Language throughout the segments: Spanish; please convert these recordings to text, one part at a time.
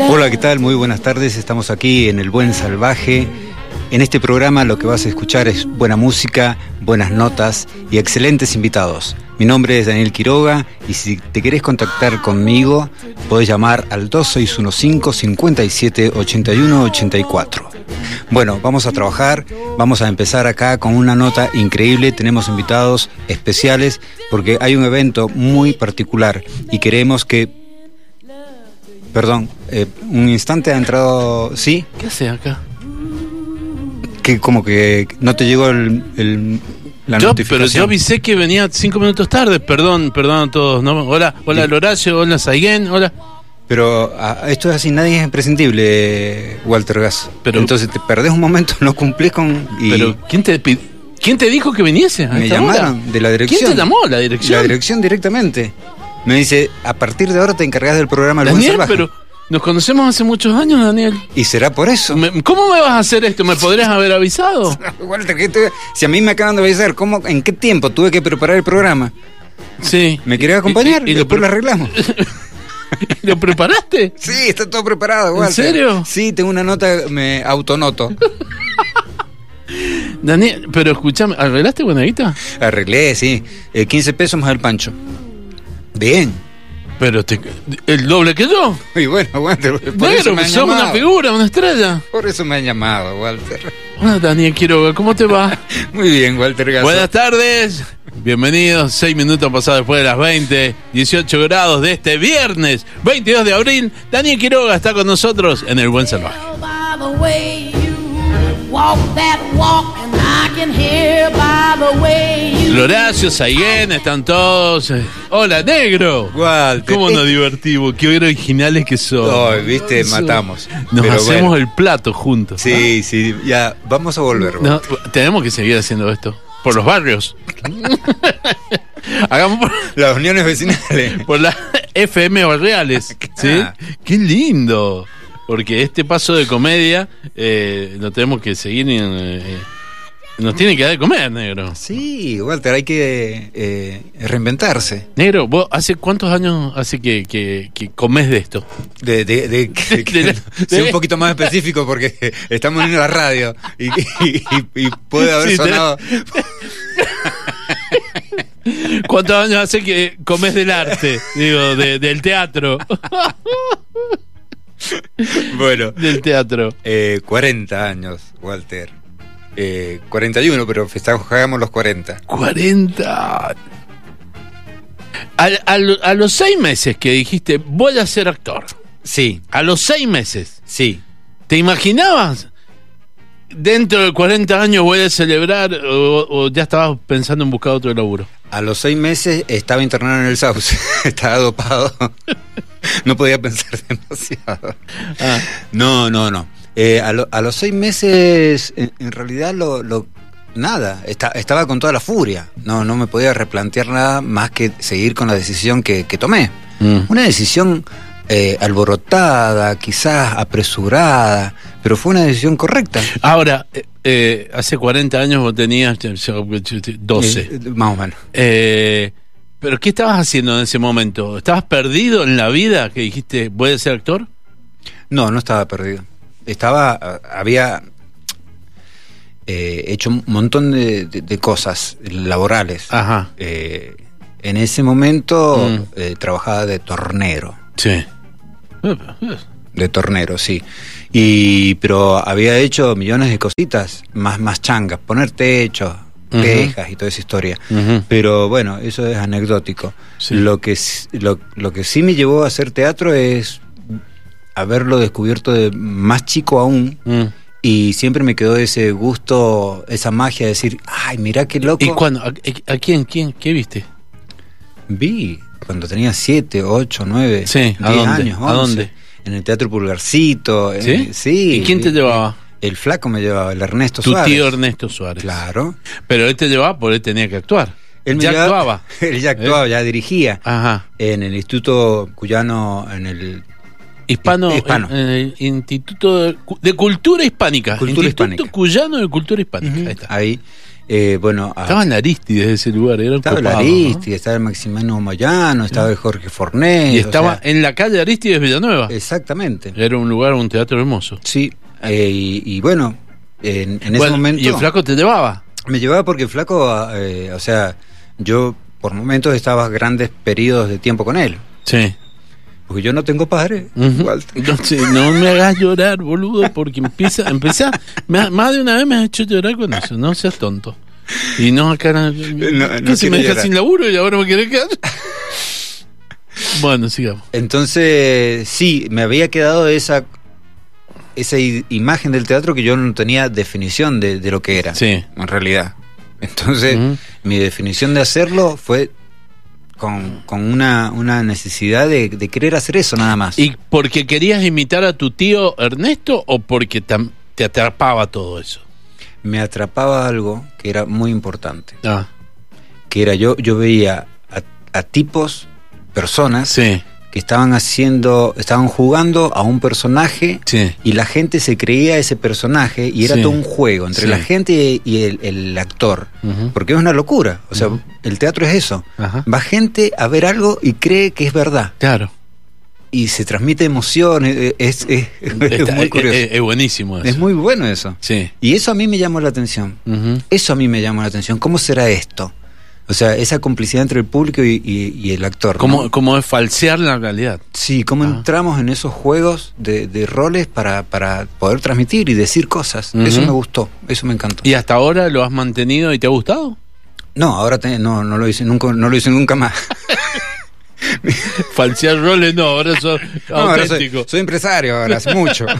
Hola, ¿qué tal? Muy buenas tardes. Estamos aquí en El Buen Salvaje. En este programa lo que vas a escuchar es buena música, buenas notas y excelentes invitados. Mi nombre es Daniel Quiroga y si te querés contactar conmigo, podés llamar al 2615 57 81 84. Bueno, vamos a trabajar, vamos a empezar acá con una nota increíble, tenemos invitados especiales porque hay un evento muy particular y queremos que... Perdón, eh, un instante ha entrado... ¿Sí? ¿Qué hace acá? Que como que no te llegó el, el- la Yo, pero yo avisé que venía cinco minutos tarde. Perdón, perdón a todos. ¿no? Hola, hola Loracio, hola Saiguén, hola. Pero esto es así, nadie es imprescindible, Walter Gas. Pero- Entonces te perdés un momento, no cumplís con... Y Pero ¿quién te quién te dijo que viniese? a me esta llamaron hora? de la dirección. ¿Quién te llamó? La dirección. La dirección directamente. Me dice, a partir de ahora te encargás del programa Daniel, Salvaje. pero nos conocemos hace muchos años, Daniel. Y será por eso. Me- ¿Cómo me vas a hacer esto? ¿Me podrías haber avisado? Walter, ¿qué te- si a mí me acaban de avisar, ¿cómo, ¿en qué tiempo tuve que preparar el programa? Sí. ¿Me querés acompañar? ¿Y, y- y lo, Después lo arreglamos. ¿Lo preparaste? Sí, está todo preparado, Walter. serio? Sí, tengo una nota, me autonoto. Daniel, pero escúchame, ¿arreglaste buena guita? Arreglé, sí. Eh, 15 pesos más el pancho. Bien. Pero te, el doble que yo. Y bueno, Walter, por eso me han sos una figura, una estrella. Por eso me han llamado, Walter. Hola Daniel Quiroga, ¿cómo te va? Muy bien, Walter Gaso. Buenas tardes, bienvenidos, seis minutos pasados después de las 20, 18 grados de este viernes, 22 de abril. Daniel Quiroga está con nosotros en El Buen Salvaje. By the way you walk that walk, and I can hear by the way you. Loracio, Saiguén, están todos. eh, Hola, negro. Walter. ¿Cómo nos divertimos? Qué originales que son. Ay, viste, matamos. Nos Pero hacemos bueno. el plato juntos. Sí, sí, ya, vamos a volver. No, tenemos que seguir haciendo esto. Por los barrios. Hagamos por, Las uniones vecinales. por las FM barriales. ¿sí? Ah. Qué lindo. Porque este paso de comedia eh, lo tenemos que seguir. en, eh, nos tiene que dar de comer, negro. Sí, Walter, hay que eh, reinventarse. Negro, ¿vos hace cuántos años hace que, que, que comés de esto? De, de, de, que- un poquito más específico porque estamos en la radio y, y- y- y puede haber Sí, sonado. ¿Cuántos años hace que comés del arte? Digo, de- del teatro. Bueno, del teatro. eh, 40 años, Walter. Eh, 41, pero festejamos los 40. 40. Al- al- a los seis meses que dijiste, voy a ser actor. Sí, A los seis meses. sí. ¿Te imaginabas? Dentro de 40 años voy a celebrar o, o ya estabas pensando en buscar otro laburo. A los seis meses estaba internado en el Sauce, estaba dopado. No podía pensar demasiado. Ah, No, no, no. Eh, a, lo- a los seis meses, en, en realidad, lo, lo- nada. Esta- estaba con toda la furia. No, no me podía replantear nada más que seguir con la decisión que, que tomé. mm. Una decisión eh, alborotada, quizás apresurada, pero fue una decisión correcta. Ahora, eh, eh, hace 40 años vos tenías eh, 12. Eh, más o menos. ¿Pero qué estabas haciendo en ese momento? ¿Estabas perdido en la vida que dijiste, voy a ser actor? No, no estaba perdido. Estaba, había eh, hecho un montón de, de- de cosas laborales. Ajá. Eh, en ese momento Mm. eh, trabajaba de tornero, Sí. de tornero, sí. Y pero había hecho millones de cositas más más changas, poner techos, Ujú. tejas y toda esa historia. Pero bueno, eso es anecdótico. Sí. Lo que lo, lo que sí me llevó a hacer teatro es haberlo descubierto de más chico aún Mm. y siempre me quedó ese gusto, esa magia de decir, ay, mira qué loco. ¿Y cuándo? ¿A, a quién? ¿Quién? ¿Qué viste? Vi cuando tenía 7, 8, 9, Sí, ¿a 10 dónde? años. ¿A 11, dónde? En el Teatro Pulgarcito. ¿Sí? sí. ¿Y quién te llevaba? El flaco me llevaba, el Ernesto Tu Suárez. tío Ernesto Suárez. Claro. Pero él te llevaba porque él tenía que actuar. Él ya llevaba- actuaba. él ya actuaba, ya dirigía. Ajá. En el Instituto Cuyano, en el Hispano, Hispano. En, en el Instituto de, Cu- de Cultura Hispánica. Cultura Instituto Hispánica. Cuyano de Cultura Hispánica. Ahí está. Ahí, eh, bueno, a- Estaba en Aristides ese lugar, era estaba el copado, ¿no? Aristi, estaba el Maximino Moyano, estaba el Jorge Fornés. Y o estaba sea, en la calle Aristides Villanueva. Exactamente. Era un lugar, un teatro hermoso. Sí, eh, y, y bueno, en, en ese momento Y el flaco te llevaba. me llevaba porque el flaco, eh, o sea, yo por momentos estaba grandes periodos de tiempo con él, Sí. porque yo no tengo padre. Ujú. Walter. No, no me hagas llorar, boludo, porque empieza, empieza, me más de una vez me has hecho llorar con eso, no seas tonto. Y no acá, no ¿qué se quiero me deja llorar. sin laburo y ahora me quiere quedar? bueno, sigamos. Entonces, sí, me había quedado esa esa imagen del teatro que yo no tenía definición de, de lo que era, Sí. en realidad. Entonces, mi definición de hacerlo fue con, con una, una necesidad de, de querer hacer eso nada más. ¿Y porque querías imitar a tu tío Ernesto o porque te atrapaba todo eso? Me atrapaba algo que era muy importante, Ah, que era yo, yo veía a, a tipos, personas, sí, que estaban haciendo, estaban jugando a un personaje sí. y la gente se creía ese personaje y era Sí. todo un juego entre Sí. la gente y el, el actor. Porque es una locura. O sea, el teatro es eso. Ajá. Va gente a ver algo y cree que es verdad. Claro. Y se transmite emoción. eh, Es, es- es Está- muy es, curioso. es- buenísimo eso. es muy bueno eso. Sí. Y eso a mí me llamó la atención. Eso a mí me llamó la atención. ¿Cómo será esto? O sea, esa complicidad entre el público y, y- y el actor. ¿no? ¿Cómo, cómo es falsear la realidad? Sí, cómo Ah. entramos en esos juegos de, de roles para, para poder transmitir y decir cosas. Eso me gustó, eso me encantó. ¿Y hasta ahora lo has mantenido y te ha gustado? No, ahora te- no, no lo hice nunca, no lo hice nunca más. Falsear roles no, ahora sos No, ahora soy, auténtico. soy empresario ahora, hace mucho.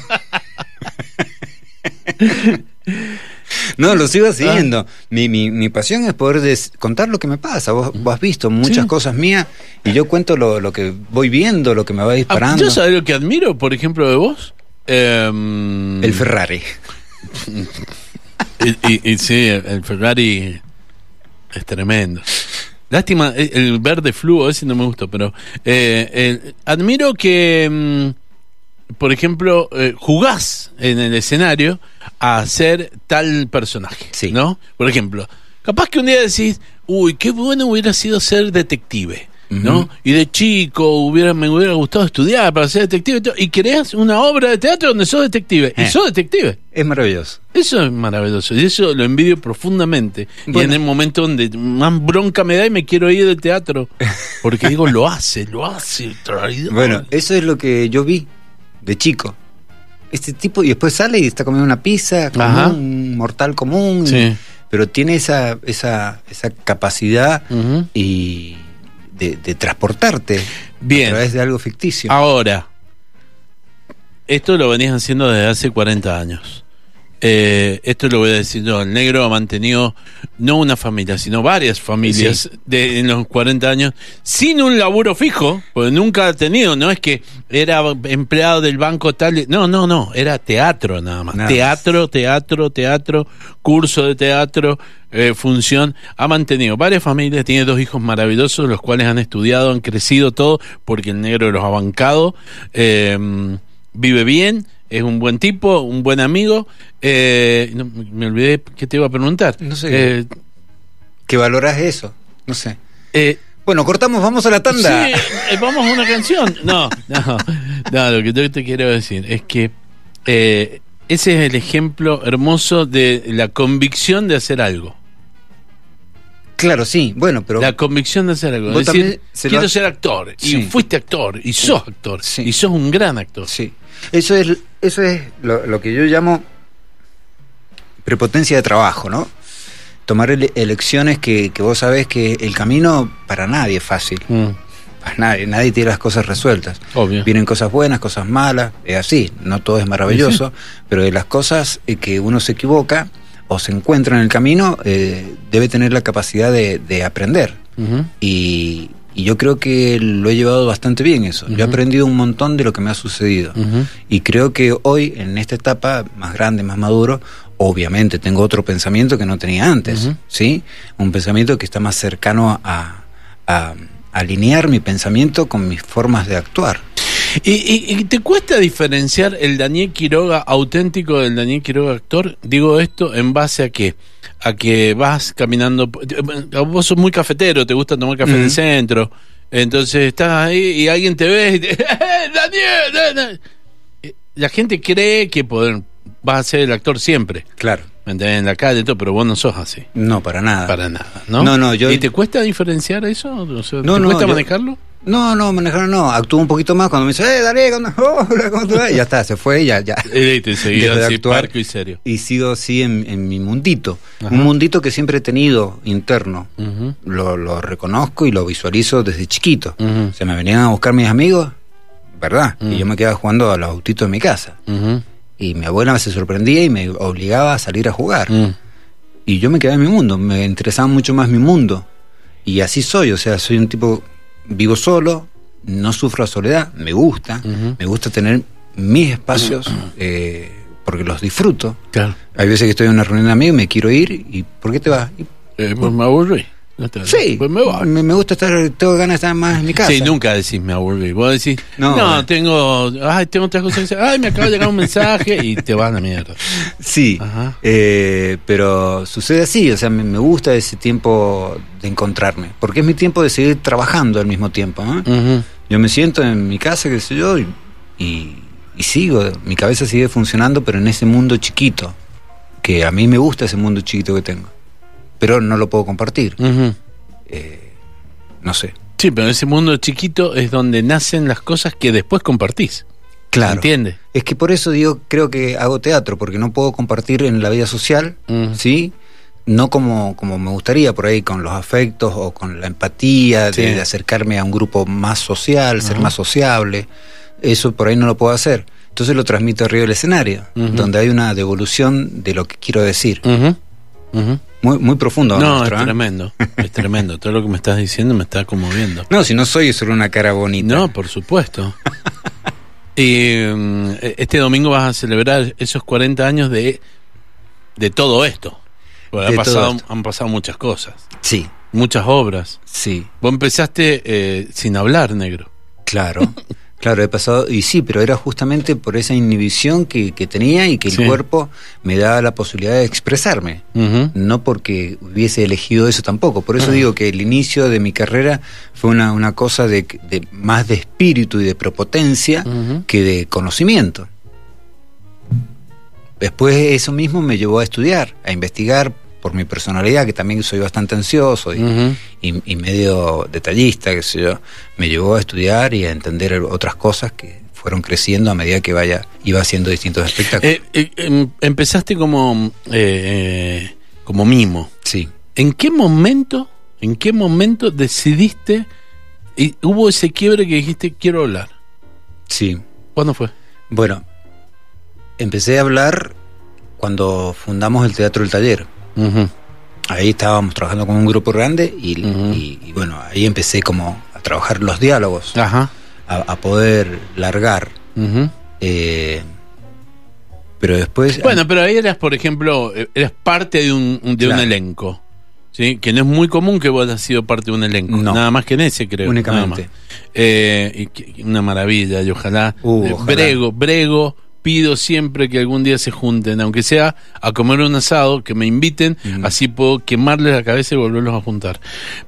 No, lo sigo haciendo. Mi, mi, mi pasión es poder des- contar lo que me pasa. Vos, vos has visto muchas Sí. cosas mías y yo cuento lo, lo que voy viendo, lo que me va Ah, disparando. ¿Yo sabes lo que admiro, por ejemplo, de vos? Em, El Ferrari. y, y- y sí, el, Ferrari es tremendo. Lástima, el, verde fluo ese no me gustó, pero eh, admiro que, mm, por ejemplo, eh, jugás en el escenario a ser tal personaje, Sí. ¿no? Por ejemplo, capaz que un día decís, uy, qué bueno hubiera sido ser detective. ¿no? Y de chico hubiera, me hubiera gustado estudiar para ser detective y, todo, y creas una obra de teatro donde sos detective. Y Eh. sos detective. Es maravilloso. Eso es maravilloso y eso lo envidio profundamente. Y en el momento donde más bronca me da y me quiero ir del teatro, porque digo, lo hace, lo hace. traidor. Bueno, eso es lo que yo vi de chico. Este tipo, y después sale y está comiendo una pizza, como Ajá. un mortal común, Sí. pero tiene esa, esa, esa capacidad y de, de transportarte Bien. a través de algo ficticio. Ahora, esto lo venías haciendo desde hace 40 años. Eh, esto lo voy a decir yo, el negro ha mantenido no una familia, sino varias familias de, en los 40 años sin un laburo fijo, porque nunca ha tenido, no es que era empleado del banco tal, no, no, no, era teatro nada más. Nada teatro, teatro, teatro, curso de teatro, eh, función, ha mantenido varias familias, tiene dos hijos maravillosos, los cuales han estudiado, han crecido todo, porque el negro los ha bancado, eh, vive bien, es un buen tipo, un buen amigo. Eh, no, me olvidé que te iba a preguntar. No sé. Eh, ¿Que valoras eso? No sé. eh, Bueno, cortamos, vamos a la tanda. Sí, eh, vamos a una canción. No, no, no, lo que yo te quiero decir es que eh, ese es el ejemplo hermoso de la convicción de hacer algo. Claro, sí. Bueno, pero La convicción de hacer algo. Vos Es decir, también se quiero has- ser actor. Y Sí. fuiste actor. Y sos actor. Sí. Y sos un gran actor. sí. Eso es, eso es lo, lo que yo llamo prepotencia de trabajo, ¿no? Tomar ele- elecciones que, que vos sabés que el camino para nadie es fácil. Mm, Para nadie, nadie tiene las cosas resueltas. obvio. Vienen cosas buenas, cosas malas, es así, no todo es maravilloso, pero de las cosas eh, que uno se equivoca o se encuentra en el camino, eh, debe tener la capacidad de, de aprender. Y, y yo creo que lo he llevado bastante bien eso. Yo he aprendido un montón de lo que me ha sucedido. Y creo que hoy, en esta etapa más grande, más maduro, obviamente tengo otro pensamiento que no tenía antes. ¿sí? Un pensamiento que está más cercano a, a alinear mi pensamiento con mis formas de actuar. ¿Y, y, y te cuesta diferenciar el Daniel Quiroga auténtico del Daniel Quiroga actor? Digo esto en base a que a que vas caminando. Vos sos muy cafetero, te gusta tomar café en el centro. Entonces estás ahí y alguien te ve y te, ¡Eh, Daniel, Daniel! Eh, La gente cree que poder, vas a ser el actor siempre. Claro. En la calle y todo, pero vos no sos así. No, para nada. Para nada, ¿no? No, no, yo- ¿Y te cuesta diferenciar eso? O sea, No, ¿Te no, cuesta yo- manejarlo? No, no, manejar no. Actúo un poquito más cuando me dice, eh, ¿cómo, hola, ¿cómo te va? Y ya está, se fue y ya, ya. Y te de así, actuar. parco y serio. Y sigo así en, en mi mundito. Ajá. Un mundito que siempre he tenido interno. Lo, lo reconozco y lo visualizo desde chiquito. Ujú. Se me venían a buscar mis amigos, ¿verdad? Y yo me quedaba jugando a los autitos de mi casa. Y mi abuela se sorprendía y me obligaba a salir a jugar. Mm. Y yo me quedaba en mi mundo, me interesaba mucho más mi mundo. Y así soy, o sea, soy un tipo, vivo solo, no sufro soledad, me gusta, me gusta tener mis espacios eh, porque los disfruto. Claro. Hay veces que estoy en una reunión de amigos y me quiero ir y ¿por qué te vas? Y- Eh, pues me aburrí. Sí, Pues me voy. me, me gusta estar, tengo ganas de estar más en mi casa. Sí, nunca decís me aburrí. Vos decís, no, No, eh. tengo, ay, tengo otras cosas que hacer. Ay, me acaba de llegar un mensaje y te van a mierda. Sí, Ajá. eh, pero sucede así, o sea, me, me gusta ese tiempo de encontrarme, porque es mi tiempo de seguir trabajando al mismo tiempo. ¿no? Ujú. Yo me siento en mi casa, qué sé yo, y, y, y sigo, mi cabeza sigue funcionando, pero en ese mundo chiquito, que a mí me gusta ese mundo chiquito que tengo, pero no lo puedo compartir, eh, no sé. Sí, pero ese mundo chiquito es donde nacen las cosas que después compartís. Claro. ¿Entiendes? Es que por eso digo, creo que hago teatro, porque no puedo compartir en la vida social. ¿sí? No como, como me gustaría, por ahí con los afectos o con la empatía, de, Sí. de acercarme a un grupo más social, ser más sociable. Eso por ahí no lo puedo hacer. Entonces lo transmito arriba del escenario, donde hay una devolución de lo que quiero decir. Muy, muy profundo. No, nuestro, es ¿eh? tremendo. Es tremendo. Todo lo que me estás diciendo me está conmoviendo. No, si no soy solo una cara bonita. No, por supuesto. y mm, este domingo vas a celebrar esos 40 años de, de todo esto. Porque De ha todo pasado, esto. han pasado muchas cosas, Sí, muchas obras. sí. Vos empezaste eh, sin hablar, negro. Claro, claro, he pasado, y sí, pero era justamente por esa inhibición que, que tenía y que el cuerpo me daba la posibilidad de expresarme, no porque hubiese elegido eso tampoco. Por eso digo que el inicio de mi carrera fue una, una cosa de, de más de espíritu y de prepotencia Ujú. que de conocimiento. Después eso mismo me llevó a estudiar, a investigar por mi personalidad, que también soy bastante ansioso y, Ujú. y, y medio detallista, qué sé yo, me llevó a estudiar y a entender otras cosas que fueron creciendo a medida que vaya iba haciendo distintos espectáculos. Eh, eh, em, empezaste como, eh, eh, como mimo. sí. ¿En qué momento, en qué momento decidiste y hubo ese quiebre que dijiste quiero hablar? Sí. ¿Cuándo fue? Bueno, empecé a hablar cuando fundamos el Teatro del Taller. Ahí estábamos trabajando con un grupo grande y, Ujú. y- y bueno, ahí empecé como a trabajar los diálogos, Ajá. a, a poder largar. Eh, pero después... Bueno, pero ahí eras, por ejemplo, eh, eras parte de un, de un elenco. ¿Sí? Que no es muy común que vos hayas sido parte de un elenco. No. Nada más que en ese, creo. Únicamente. Eh, y una maravilla, y ojalá, Uh, ojalá. Brego, Brego, pido siempre que algún día se junten, aunque sea a comer un asado, que me inviten, Mm. así puedo quemarles la cabeza y volverlos a juntar.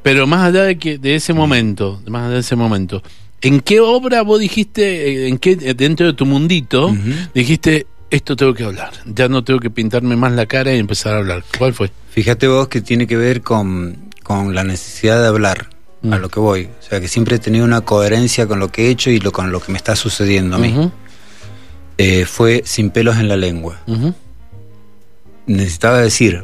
Pero más allá de que de ese momento, más allá de ese momento, ¿en qué obra vos dijiste, eh, en qué dentro de tu mundito, dijiste esto tengo que hablar, ya no tengo que pintarme más la cara y empezar a hablar? ¿Cuál fue? Fíjate vos que tiene que ver con, con la necesidad de hablar, Mm. a lo que voy. O sea, que siempre he tenido una coherencia con lo que he hecho y lo, con lo que me está sucediendo a mí. Eh, fue sin pelos en la lengua. Necesitaba decir,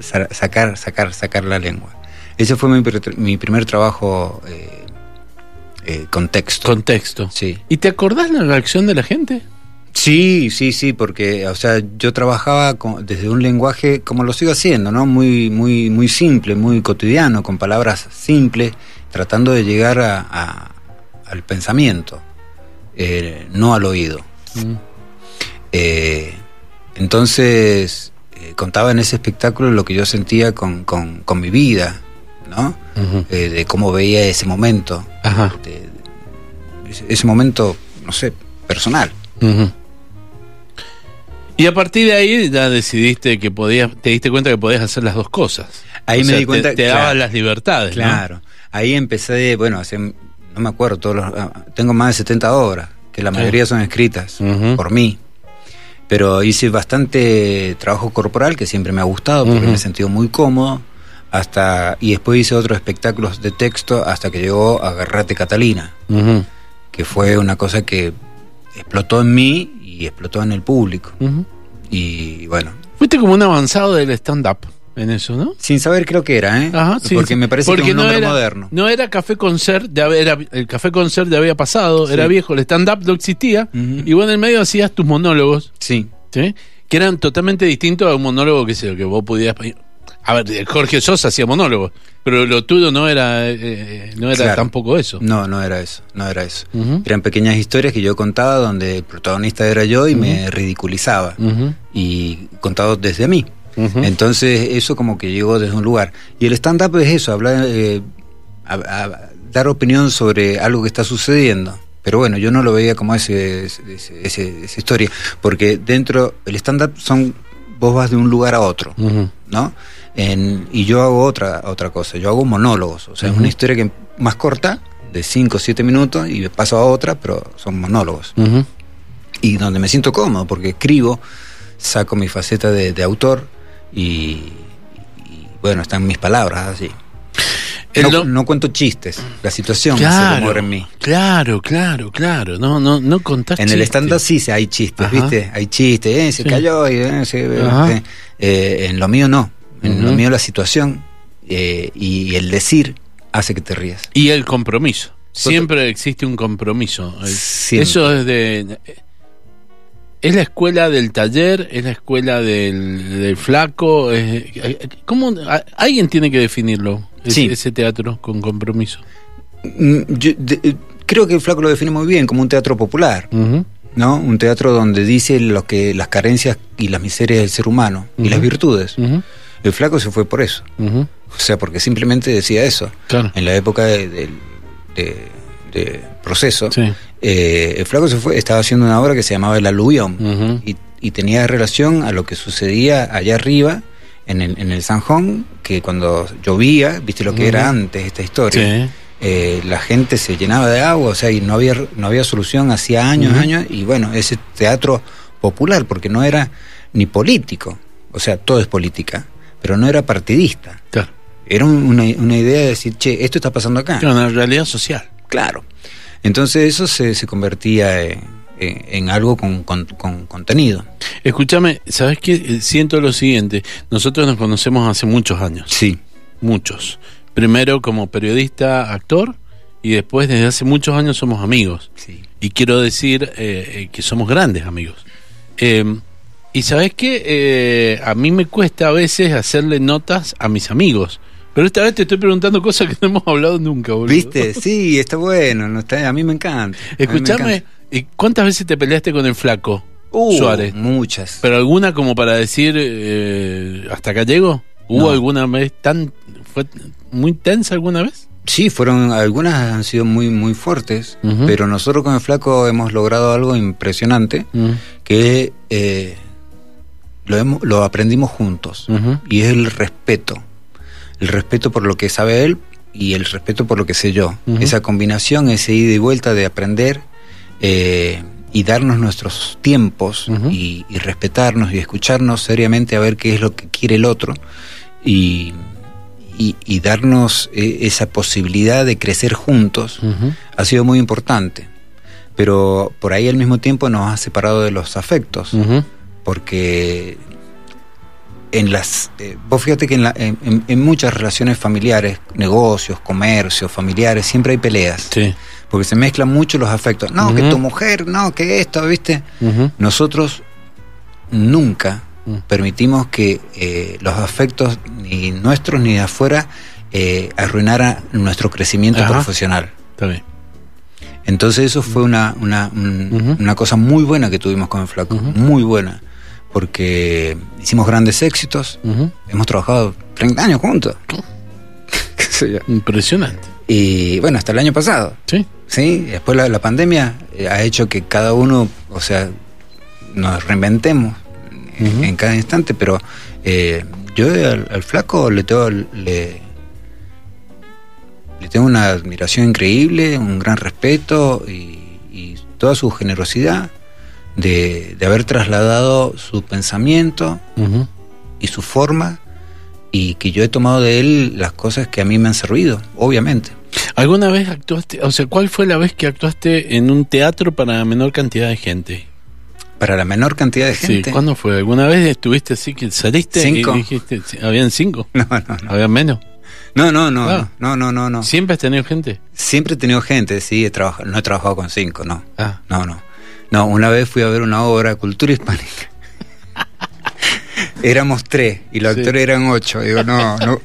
sa- sacar, sacar, sacar la lengua. Ese fue mi, mi primer trabajo eh, eh, con texto. Contexto. Sí. ¿Y te acordás la reacción de la gente? Sí, sí, sí, porque, o sea, yo trabajaba con- desde un lenguaje, como lo sigo haciendo, ¿no? Muy, muy, muy simple, muy cotidiano, con palabras simples, tratando de llegar a, a- al pensamiento, eh, no al oído. Mm. Eh, entonces, eh, contaba en ese espectáculo lo que yo sentía con, con- con mi vida, ¿no? Eh, de cómo veía ese momento. Ajá. de- ese, ese momento, no sé, personal. Y a partir de ahí ya decidiste que podías, te diste cuenta que podías hacer las dos cosas. Ahí O me sea, di cuenta Te, te claro. daban las libertades. ¿no? Claro. Ahí empecé, bueno, hace, no me acuerdo, todos los, ah, tengo más de 70 obras, que la mayoría son escritas por mí. Pero hice bastante trabajo corporal que siempre me ha gustado porque me he sentido muy cómodo. Hasta, y después hice otros espectáculos de texto hasta que llegó Agarrate Catalina, que fue una cosa que explotó en mí y explotó en el público. Y bueno, Fuiste como un avanzado del stand-up en eso, ¿no? sin saber creo que era, ¿eh? Ajá, sí, porque me parece Porque que es un no nombre era, moderno. No era Café Concert, ya era, el Café Concert ya había pasado, era viejo, el stand-up no existía, y vos en el medio hacías tus monólogos, Sí, ¿sí? que eran totalmente distintos a un monólogo que, sé, que vos podías... A ver, Jorge Sosa hacía monólogos, pero lo tuyo no era, eh, no era Claro. tampoco eso. No, no era eso, no era eso. Eran pequeñas historias que yo contaba donde el protagonista era yo y me ridiculizaba y contado desde mí. Entonces eso como que llegó desde un lugar. Y el stand-up es eso, hablar, eh, a- a- dar opinión sobre algo que está sucediendo. Pero bueno, yo no lo veía como ese, ese- ese- esa historia, porque dentro, el stand-up son, vos vas de un lugar a otro. ¿no? En- y yo hago otra, otra cosa, yo hago monólogos, o sea, es una historia que más corta, de 5 o 7 minutos, y paso a otra, pero son monólogos. Y donde me siento cómodo, porque escribo, saco mi faceta de, de autor, y, y, bueno, están mis palabras así. No, no cuento chistes, la situación hace Claro, humor en mí. claro, claro, claro. No, no, no contás En el stand-up sí hay chistes, Ajá. ¿viste? Hay chistes, eh, se Sí. cayó, y, eh, se- Ajá. eh, eh, en lo mío no. En lo mío la situación eh, y el decir hace que te rías. Y el compromiso. Siempre existe un compromiso. Siempre. Eso es de. Es la escuela del taller, es la escuela del, del flaco. es- ¿Cómo? a- Alguien tiene que definirlo, ese, Sí. ese teatro con compromiso. Mm, yo, de- eh, creo que el flaco lo define muy bien como un teatro popular, ¿no? Un teatro donde dice lo que las carencias y las miserias del ser humano y las virtudes. El flaco se fue por eso. O sea, porque simplemente decía eso. Claro. En la época de- del de- de proceso, Sí. eh, el flaco se fue, estaba haciendo una obra que se llamaba El Aluvión y, y tenía relación a lo que sucedía allá arriba en el, en el Sanjón, que cuando llovía, viste lo que era antes esta historia, Sí. eh, la gente se llenaba de agua, o sea, y no había, no había solución hacía años, Ujú. años, y bueno, ese teatro popular, porque no era ni político, o sea, todo es política, pero no era partidista. Claro. Era un- una, una idea de decir, che, esto está pasando acá. Claro, Una realidad social. Claro. Entonces eso se, se convertía en, en- en algo con, con- con contenido. Escúchame, ¿sabes qué? Eh, Siento lo siguiente. Nosotros nos conocemos hace muchos años. Sí. Muchos. Primero como periodista, actor, y después desde hace muchos años somos amigos. Sí. Y quiero decir eh, eh, que somos grandes amigos. Eh, y sabes qué? Eh, a mí me cuesta a veces hacerle notas a mis amigos. Pero esta vez te estoy preguntando cosas que no hemos hablado nunca, boludo. ¿Viste? Sí, está bueno. No está, a mí me encanta. A mí me Escúchame, encanta. ¿y ¿cuántas veces te peleaste con el flaco Uh, Suárez? Muchas. ¿Pero alguna como para decir eh, hasta acá llego? ¿Hubo No. alguna vez tan... fue muy tensa alguna vez? Sí, fueron, algunas han sido muy, muy fuertes, pero nosotros con el flaco hemos logrado algo impresionante, que eh, lo, hemos, lo aprendimos juntos, y es el respeto. El respeto por lo que sabe él y el respeto por lo que sé yo. Esa combinación, ese ida y vuelta de aprender eh, y darnos nuestros tiempos y, y respetarnos y escucharnos seriamente a ver qué es lo que quiere el otro y, y- y darnos eh, esa posibilidad de crecer juntos ha sido muy importante. Pero por ahí al mismo tiempo nos ha separado de los afectos porque en las eh, vos fíjate que en, la- en- muchas relaciones familiares negocios comercios familiares siempre hay peleas. Sí. porque se mezclan mucho los afectos. No que tu mujer no que esto viste nosotros nunca Mm. permitimos que eh, los afectos ni nuestros ni de afuera eh, arruinara nuestro crecimiento Ajá. profesional. Está bien. entonces eso fue una, una, un- una cosa muy buena que tuvimos con el flaco, muy buena, porque hicimos grandes éxitos, hemos trabajado 30 años juntos. Qué sé yo. Impresionante. y bueno, hasta el año pasado. Sí. Sí, después la, la pandemia eh, ha hecho que cada uno, o sea, nos reinventemos en- cada instante, pero eh, yo al, al flaco le tengo, le, le tengo una admiración increíble, un gran respeto y, y toda su generosidad de, de haber trasladado su pensamiento y su forma y que yo he tomado de él las cosas que a mí me han servido, obviamente. ¿Alguna vez actuaste, o sea, cuál fue la vez que actuaste en un teatro para menor cantidad de gente? Para la menor cantidad de gente. Sí, ¿cuándo fue? ¿Alguna vez estuviste así que saliste Cinco. y dijiste, habían cinco? No, no, no. ¿Habían menos? No, no, no, Ah. no, no, no, no. ¿Siempre has tenido gente? Siempre he tenido gente, sí, he trabajado, no he trabajado con cinco, no. Ah, No, no. No, una vez fui a ver una obra, Cultura Hispánica. Éramos tres y los Sí. actores eran ocho. Digo, no, no,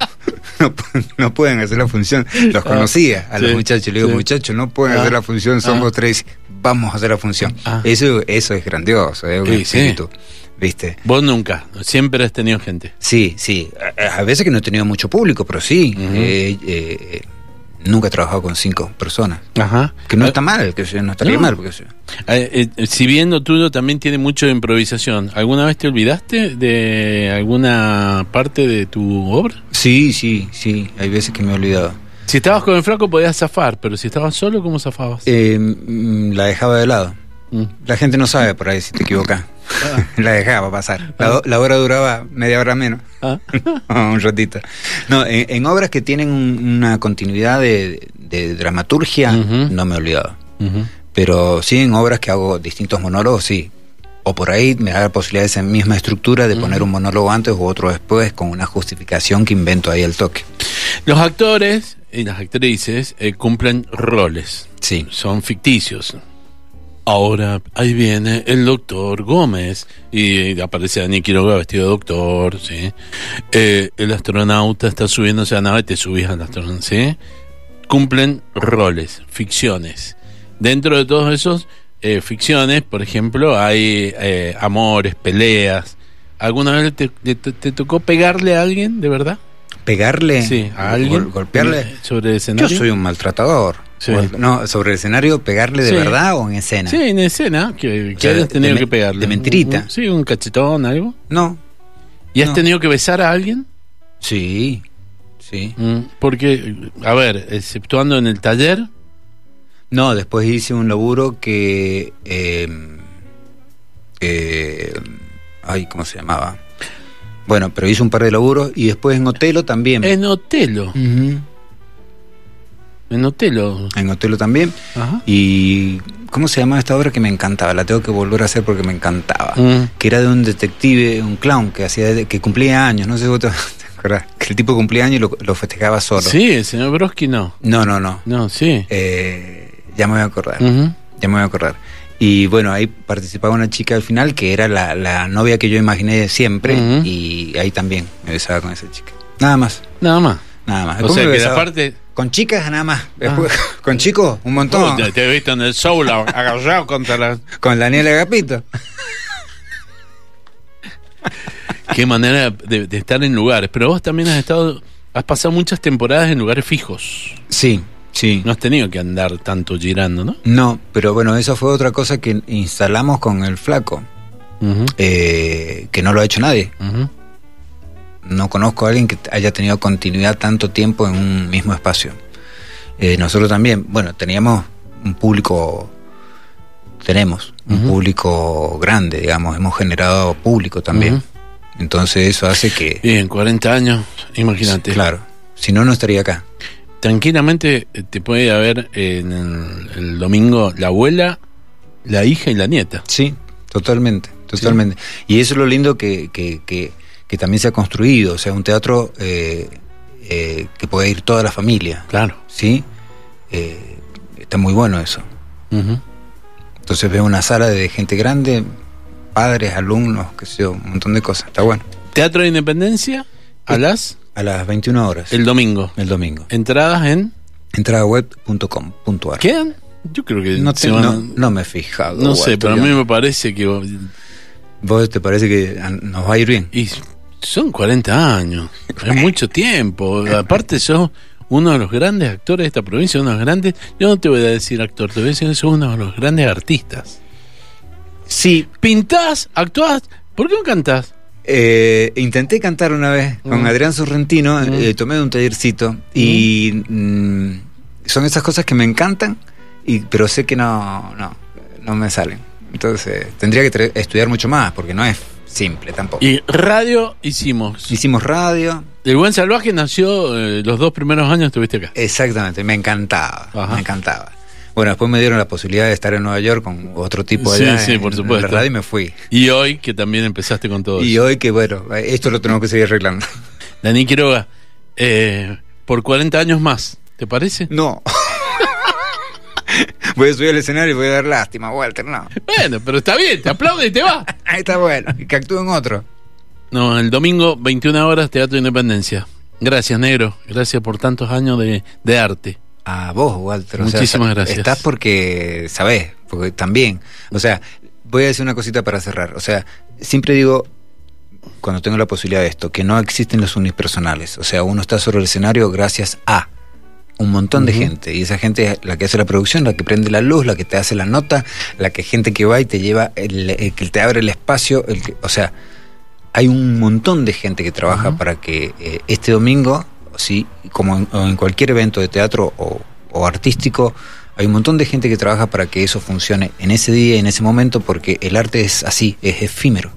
no, no pueden hacer la función. Los Ah, conocía a los sí, muchachos. Le digo, sí. muchachos, no pueden Ah, hacer la función, somos ah. tres. Vamos a hacer la función. Ah. Eso, eso es grandioso, es un espíritu. ¿Viste? vos nunca, siempre has tenido gente. Sí, sí. A, a veces que no he tenido mucho público, pero sí. Ujú. Eh, eh, nunca he trabajado con cinco personas. Ajá. Que no Eh, está mal, que no estaría No. mal. Porque. Eh, eh, si bien lo tuyo también tiene mucho de improvisación, ¿alguna vez te olvidaste de alguna parte de tu obra? sí, sí, sí. Hay veces que me he olvidado. Si estabas con el flaco podías zafar, pero si estabas solo, ¿cómo zafabas? Eh, mm, la dejaba de lado. Mm. La gente no sabe por ahí si te equivocas. Ah. la dejaba pasar. La, la hora duraba media hora menos. Ah. un ratito. No, en, en obras que tienen un- una continuidad de, de dramaturgia, no me he olvidado. Pero sí en obras que hago distintos monólogos, sí. O por ahí me da la posibilidad de esa misma estructura de poner un monólogo antes u otro después con una justificación que invento ahí el toque. Los actores y las actrices eh, cumplen roles, Sí. son ficticios. Ahora, ahí viene el doctor Gómez y aparece Dani Quiroga vestido de doctor, ¿sí? Eh, el astronauta está subiéndose a la nave, te subís al astronauta, ¿sí? Cumplen roles, ficciones. Dentro de todos esos eh, ficciones, por ejemplo, hay eh, amores, peleas. ¿Alguna vez te, te- te tocó pegarle a alguien, de verdad? Pegarle, Sí, a alguien. gol- golpearle. Sobre el Yo escenario. soy un maltratador. Sí. O- No, sobre el escenario, pegarle de Sí. verdad o en escena. Sí, en escena, que, que sea, hayas tenido de que pegarle. de mentirita. Un- Sí, un cachetón, algo. No, ¿Y has No. tenido que besar a alguien? sí, sí. Mm, Porque, a ver, exceptuando en el taller, No, después hice un laburo que. eh, eh, ay, ¿cómo se llamaba? Bueno, pero hice un par de laburos y después en Otelo también. en Otelo. En Otelo. En Otelo también. Ajá. Y. ¿Cómo se llama esta obra que me encantaba? La tengo que volver a hacer porque me encantaba. Mm. Que era de un detective, un clown que hacía que cumplía años, no sé si vos te, acordás, que el tipo cumplía años y lo, lo festejaba solo. Sí, el señor Broski no. No, no, no. No, sí. Eh, ya me voy a acordar. Ya me voy a acordar. Y bueno, ahí participaba una chica al final que era la, la novia que yo imaginé siempre. Y ahí también me besaba con esa chica. Nada más, Nada más. Nada más. O Después sea me que la besaba- parte... Con chicas nada más. Después, con chicos, un montón. Te, he visto en el show la- agarrado contra la... Con Daniel Agapito. Qué manera de, de estar en lugares. Pero vos también has estado... Has pasado muchas temporadas en lugares fijos. Sí, sí. No has tenido que andar tanto girando, ¿no? No, pero bueno, eso fue otra cosa que instalamos con el flaco, eh, que no lo ha hecho nadie. ujú. No conozco a alguien que haya tenido continuidad tanto tiempo en un mismo espacio. Eh, nosotros también, bueno, teníamos un público, tenemos un público grande, digamos, hemos generado público también. Entonces eso hace que, Y en 40 años, imagínate. claro, si no, no estaría acá. Tranquilamente eh, te puede haber en el, el domingo la abuela, la hija y la nieta. Sí, totalmente, totalmente. Y eso es lo lindo que, que, que, que también se ha construido, o sea, un teatro eh, eh, que puede ir toda la familia, Claro. ¿sí? Eh, está muy bueno eso. Entonces veo una sala de gente grande, padres, alumnos, qué sé yo, un montón de cosas, está bueno. Teatro de Independencia a las A las 21 horas, el domingo. el domingo. Entradas en Entradaweb.com.ar. ¿Quedan? Yo creo que No, te- no, no me he fijado. no sé, pero a mí me parece que ¿Vos te parece que nos va a ir bien? y son 40 años, es mucho tiempo. Aparte sos uno de los grandes actores de esta provincia, uno de los grandes, yo no te voy a decir actor, te voy a decir que sos uno de los grandes artistas. Sí, ¿Pintás? ¿Actuás? ¿Por qué no cantás? eh, intenté cantar una vez con Mm. Adrián Sorrentino, Mm. eh, tomé un tallercito y mm, son esas cosas que me encantan, y, pero sé que no, no, no me salen. Entonces tendría que estudiar mucho más porque no es simple tampoco. Y radio hicimos. Hicimos radio, El Buen Salvaje nació eh, los dos primeros años estuviste acá. exactamente, me encantaba, Ajá. me encantaba. Bueno, después me dieron la posibilidad de estar en Nueva York con otro tipo Sí, allá sí, en- por en supuesto. la radio y me fui. Y hoy que también empezaste con todo Y eso. hoy que bueno, esto lo tenemos que seguir arreglando. Dani Quiroga, eh, por 40 años más, ¿te parece? No. voy a subir al escenario y voy a dar lástima, Walter, no. Bueno, pero está bien, te aplaude y te va. Ahí está bueno. Que actúen otro. No, el domingo, 21 horas, Teatro Independencia. Gracias, negro. Gracias por tantos años de, de arte. A vos, Walter. Muchísimas gracias. Estás porque sabés, porque también. O sea, voy a decir una cosita para cerrar. O sea, siempre digo, cuando tengo la posibilidad de esto, que no existen los unipersonales. O sea, uno está sobre el escenario gracias a un montón de gente. Y esa gente es la que hace la producción, la que prende la luz, la que te hace la nota, la que gente que va y te lleva, el, el que te abre el espacio. El que- o sea, hay un montón de gente que trabaja para que eh, este domingo, sí, como en, cualquier evento de teatro o, o artístico, hay un montón de gente que trabaja para que eso funcione en ese día y en ese momento, porque el arte es así, es efímero.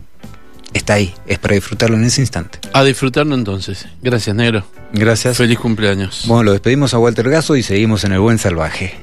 Está ahí, es para disfrutarlo en ese instante. A disfrutarlo entonces. Gracias, negro. Gracias. Feliz cumpleaños. Bueno, lo despedimos a Walter Gaso y seguimos en el buen salvaje.